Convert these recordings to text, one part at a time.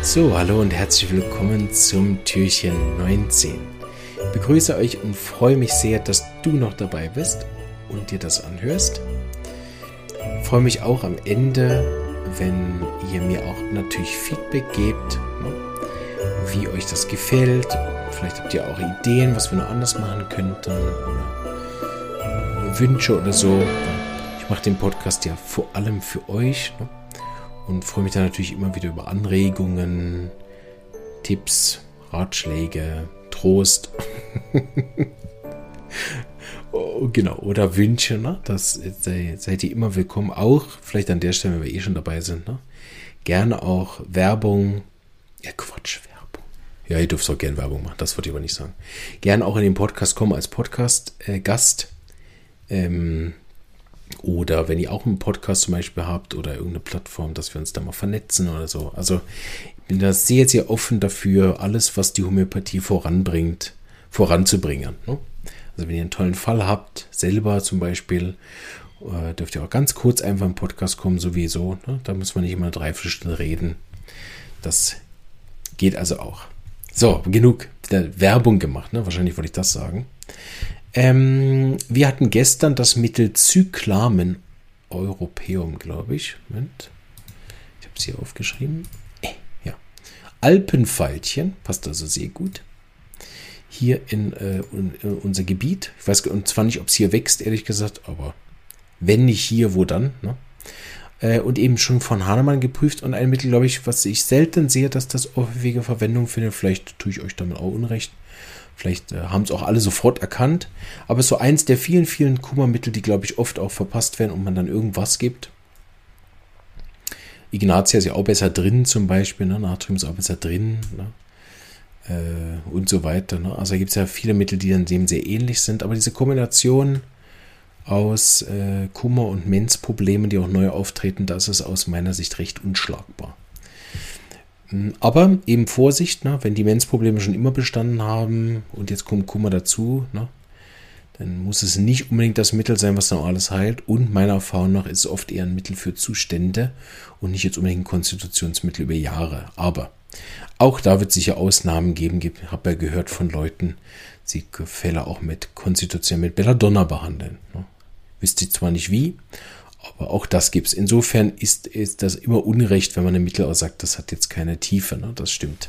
So, hallo und herzlich willkommen zum Türchen 19. Ich begrüße euch und freue mich sehr, dass du noch dabei bist und dir das anhörst. Ich freue mich auch am Ende, wenn ihr mir auch natürlich Feedback gebt, ne, wie euch das gefällt. Vielleicht habt ihr auch Ideen, was wir noch anders machen könnten oder Wünsche oder so. Ich mache den Podcast ja vor allem für euch. Ne? Und freue mich dann natürlich immer wieder über Anregungen, Tipps, Ratschläge, Trost. oh, genau, oder Wünsche, ne? Das sei, seid ihr immer willkommen. Auch, vielleicht an der Stelle, wenn wir eh schon dabei sind, ne? Gerne auch Werbung. Ja, Quatsch, Werbung. Ja, ihr dürft auch gerne Werbung machen, das wollte ich aber nicht sagen. Gerne auch in den Podcast kommen als Podcast-Gast. Äh, ähm, oder wenn ihr auch einen Podcast zum Beispiel habt oder irgendeine Plattform, dass wir uns da mal vernetzen oder so. Also ich bin da sehr, sehr offen dafür, alles, was die Homöopathie voranbringt, voranzubringen. Ne? Also wenn ihr einen tollen Fall habt, selber zum Beispiel, äh, dürft ihr auch ganz kurz einfach im Podcast kommen, sowieso. Ne? Da muss man nicht immer drei Stunden reden. Das geht also auch. So, genug Werbung gemacht. Ne? Wahrscheinlich wollte ich das sagen. Ähm, wir hatten gestern das Mittel Zyklamen Europäum, glaube ich. Moment. Ich habe es hier aufgeschrieben. Äh, ja. Alpenfeilchen, passt also sehr gut. Hier in, äh, in unser Gebiet. Ich weiß und zwar nicht, ob es hier wächst, ehrlich gesagt, aber wenn nicht hier, wo dann? Ne? Äh, und eben schon von Hahnemann geprüft und ein Mittel, glaube ich, was ich selten sehe, dass das häufige Verwendung findet. Vielleicht tue ich euch damit auch Unrecht. Vielleicht äh, haben es auch alle sofort erkannt. Aber es ist so eins der vielen, vielen Kummermittel, die, glaube ich, oft auch verpasst werden und man dann irgendwas gibt. Ignatia ist ja auch besser drin, zum Beispiel. Ne? Natrium ist auch besser drin. Ne? Äh, und so weiter. Ne? Also gibt es ja viele Mittel, die dann dem sehr ähnlich sind. Aber diese Kombination aus äh, Kummer- und Menzproblemen, die auch neu auftreten, das ist aus meiner Sicht recht unschlagbar. Hm, aber eben Vorsicht, ne, wenn die Menzprobleme schon immer bestanden haben und jetzt kommt Kummer dazu, ne, dann muss es nicht unbedingt das Mittel sein, was dann alles heilt. Und meiner Erfahrung nach ist es oft eher ein Mittel für Zustände und nicht jetzt unbedingt ein Konstitutionsmittel über Jahre. Aber auch da wird es sicher Ausnahmen geben. Ich habe ja gehört von Leuten, sie Fälle auch mit Konstitution mit Belladonna behandeln. Ne. Wisst ihr zwar nicht wie, aber auch das gibt es. Insofern ist, ist das immer Unrecht, wenn man ein Mittel sagt, das hat jetzt keine Tiefe. Ne? Das stimmt.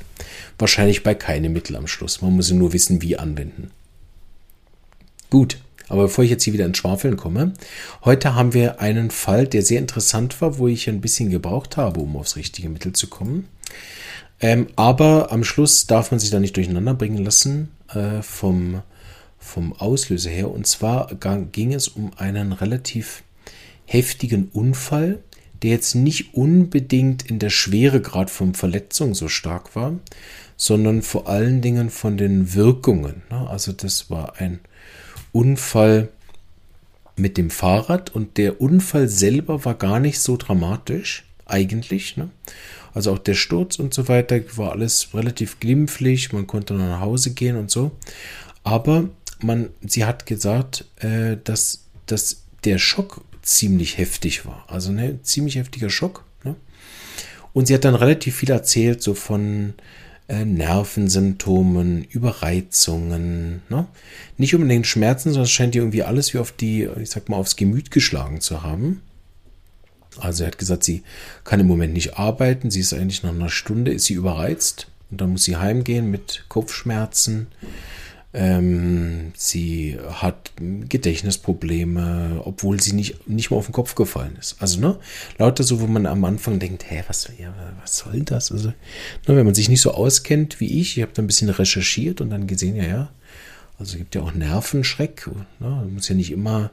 Wahrscheinlich bei keinem Mittel am Schluss. Man muss nur wissen, wie anwenden. Gut, aber bevor ich jetzt hier wieder ins Schwafeln komme, heute haben wir einen Fall, der sehr interessant war, wo ich ein bisschen gebraucht habe, um aufs richtige Mittel zu kommen. Ähm, aber am Schluss darf man sich da nicht durcheinander bringen lassen äh, vom, vom Auslöser her. Und zwar ging es um einen relativ heftigen Unfall, der jetzt nicht unbedingt in der Schweregrad von Verletzung so stark war, sondern vor allen Dingen von den Wirkungen. Ne? Also das war ein Unfall mit dem Fahrrad und der Unfall selber war gar nicht so dramatisch eigentlich. Ne? Also auch der Sturz und so weiter war alles relativ glimpflich, man konnte nach Hause gehen und so. Aber man, sie hat gesagt, äh, dass, dass der Schock ziemlich heftig war. Also ne, ziemlich heftiger Schock. Ne? Und sie hat dann relativ viel erzählt, so von äh, Nervensymptomen, Überreizungen. Ne? Nicht unbedingt Schmerzen, sondern es scheint ihr irgendwie alles wie auf die, ich sag mal, aufs Gemüt geschlagen zu haben. Also er hat gesagt, sie kann im Moment nicht arbeiten. Sie ist eigentlich nach einer Stunde, ist sie überreizt. Und dann muss sie heimgehen mit Kopfschmerzen. Ähm, sie hat Gedächtnisprobleme, obwohl sie nicht, nicht mal auf den Kopf gefallen ist. Also, ne, lauter so, wo man am Anfang denkt, hä, was, ja, was soll das? Also, ne, wenn man sich nicht so auskennt wie ich, ich habe da ein bisschen recherchiert und dann gesehen, ja, ja, also gibt ja auch Nervenschreck, ne, muss ja nicht immer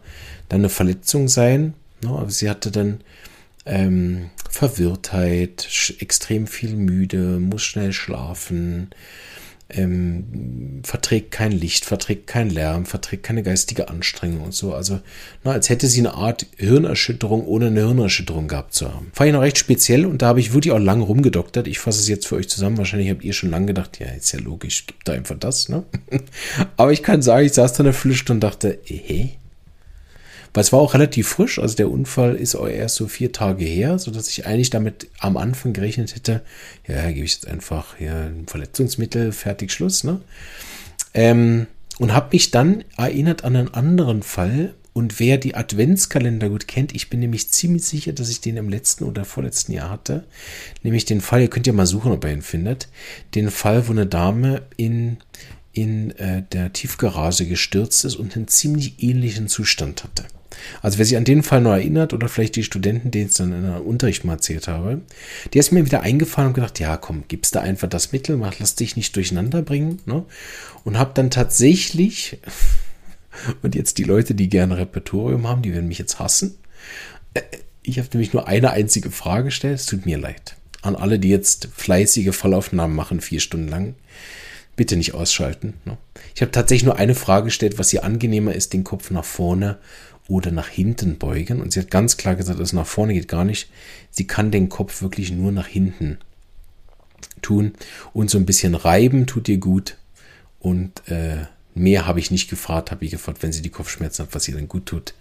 dann eine Verletzung sein, ne, aber sie hatte dann ähm, Verwirrtheit, extrem viel müde, muss schnell schlafen, ähm, verträgt kein Licht, verträgt kein Lärm, verträgt keine geistige Anstrengung und so. Also, na, als hätte sie eine Art Hirnerschütterung ohne eine Hirnerschütterung gehabt zu haben. Fand ich noch recht speziell und da habe ich wirklich auch lang rumgedoktert. Ich fasse es jetzt für euch zusammen. Wahrscheinlich habt ihr schon lange gedacht, ja, ist ja logisch, gibt da einfach das, ne? Aber ich kann sagen, ich saß da eine Viertelstunde und dachte, eh, Weil es war auch relativ frisch, also der Unfall ist auch erst so vier Tage her, sodass ich eigentlich damit am Anfang gerechnet hätte, ja, gebe ich jetzt einfach ja, ein Verletzungsmittel, fertig, Schluss, ne? Ähm, und habe mich dann erinnert an einen anderen Fall. Und wer die Adventskalender gut kennt, ich bin nämlich ziemlich sicher, dass ich den im letzten oder vorletzten Jahr hatte. Nämlich den Fall, ihr könnt ja mal suchen, ob ihr ihn findet. Den Fall, wo eine Dame in, in äh, der Tiefgarage gestürzt ist und einen ziemlich ähnlichen Zustand hatte. Also wer sich an den Fall noch erinnert oder vielleicht die Studenten, denen ich dann in der Unterricht mal erzählt habe, die ist mir wieder eingefallen und gedacht, ja komm, gibst da einfach das Mittel, mach, lass dich nicht durcheinander bringen. Ne? Und habe dann tatsächlich, und jetzt die Leute, die gerne Repertorium haben, die werden mich jetzt hassen. Äh, ich habe nämlich nur eine einzige Frage gestellt, es tut mir leid. An alle, die jetzt fleißige Fallaufnahmen machen, vier Stunden lang, bitte nicht ausschalten. Ne? Ich habe tatsächlich nur eine Frage gestellt, was hier angenehmer ist, den Kopf nach vorne oder nach hinten beugen. Und sie hat ganz klar gesagt, dass nach vorne geht gar nicht. Sie kann den Kopf wirklich nur nach hinten tun. Und so ein bisschen reiben tut ihr gut. Und äh, mehr habe ich nicht gefragt, habe ich gefragt, wenn sie die Kopfschmerzen hat, was ihr dann gut tut.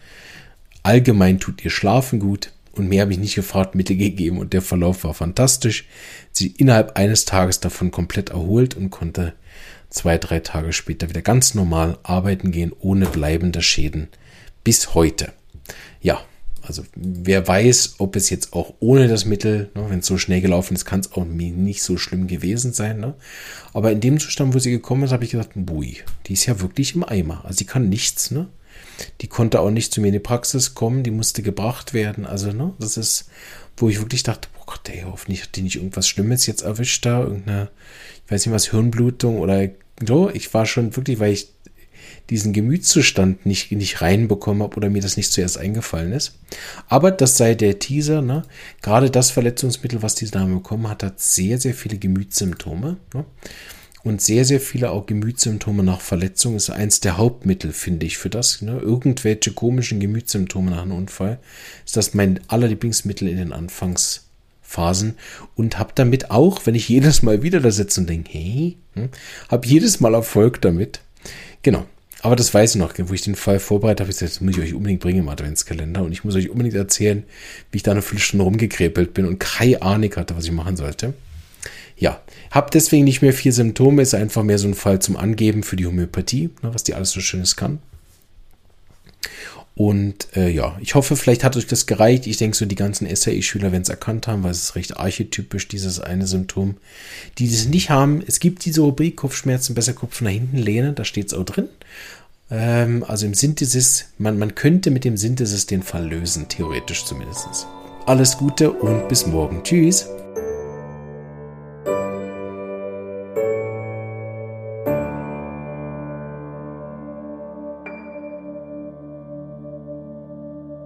Allgemein tut ihr Schlafen gut. Und mehr habe ich nicht gefragt, Mittel gegeben und der Verlauf war fantastisch. Sie innerhalb eines Tages davon komplett erholt und konnte zwei, drei Tage später wieder ganz normal arbeiten gehen, ohne bleibende Schäden bis heute. Ja, also wer weiß, ob es jetzt auch ohne das Mittel, ne, wenn es so schnell gelaufen ist, kann es auch nicht so schlimm gewesen sein. Ne? Aber in dem Zustand, wo sie gekommen ist, habe ich gesagt, bui, die ist ja wirklich im Eimer. Also sie kann nichts. Ne? Die konnte auch nicht zu mir in die Praxis kommen, die musste gebracht werden. Also ne, das ist, wo ich wirklich dachte, oh Gott, ey, hoffentlich hat die nicht irgendwas Schlimmes jetzt erwischt da, irgendeine, ich weiß nicht was, Hirnblutung oder so. Ich war schon wirklich, weil ich diesen Gemütszustand nicht, nicht reinbekommen habe oder mir das nicht zuerst eingefallen ist. Aber das sei der Teaser, ne? Gerade das Verletzungsmittel, was diese Dame bekommen hat, hat sehr, sehr viele Gemütssymptome. Ne? Und sehr, sehr viele auch Gemütssymptome nach Verletzung ist eins der Hauptmittel, finde ich, für das. Ne? Irgendwelche komischen Gemütssymptome nach einem Unfall ist das mein allerlieblingsmittel in den Anfangsphasen und habe damit auch, wenn ich jedes Mal wieder da sitze und denke, hey, hm, habe jedes Mal Erfolg damit. Genau. Aber das weiß ich noch, wo ich den Fall vorbereitet habe, ich gesagt, das muss ich euch unbedingt bringen im Adventskalender. Und ich muss euch unbedingt erzählen, wie ich da eine Viertelstunde rumgekrepelt bin und keine Ahnung hatte, was ich machen sollte. Ja, habe deswegen nicht mehr vier Symptome, ist einfach mehr so ein Fall zum Angeben für die Homöopathie, ne, was die alles so Schönes kann. Und äh, ja, ich hoffe, vielleicht hat euch das gereicht. Ich denke, so die ganzen SAE-Schüler werden es erkannt haben, weil es ist recht archetypisch, dieses eine Symptom. Die das nicht haben, es gibt diese Rubrik Kopfschmerzen, besser Kopf nach hinten lehnen, da steht es auch drin. Ähm, also im Synthesis, man, man könnte mit dem Synthesis den Fall lösen, theoretisch zumindest. Alles Gute und bis morgen. Tschüss.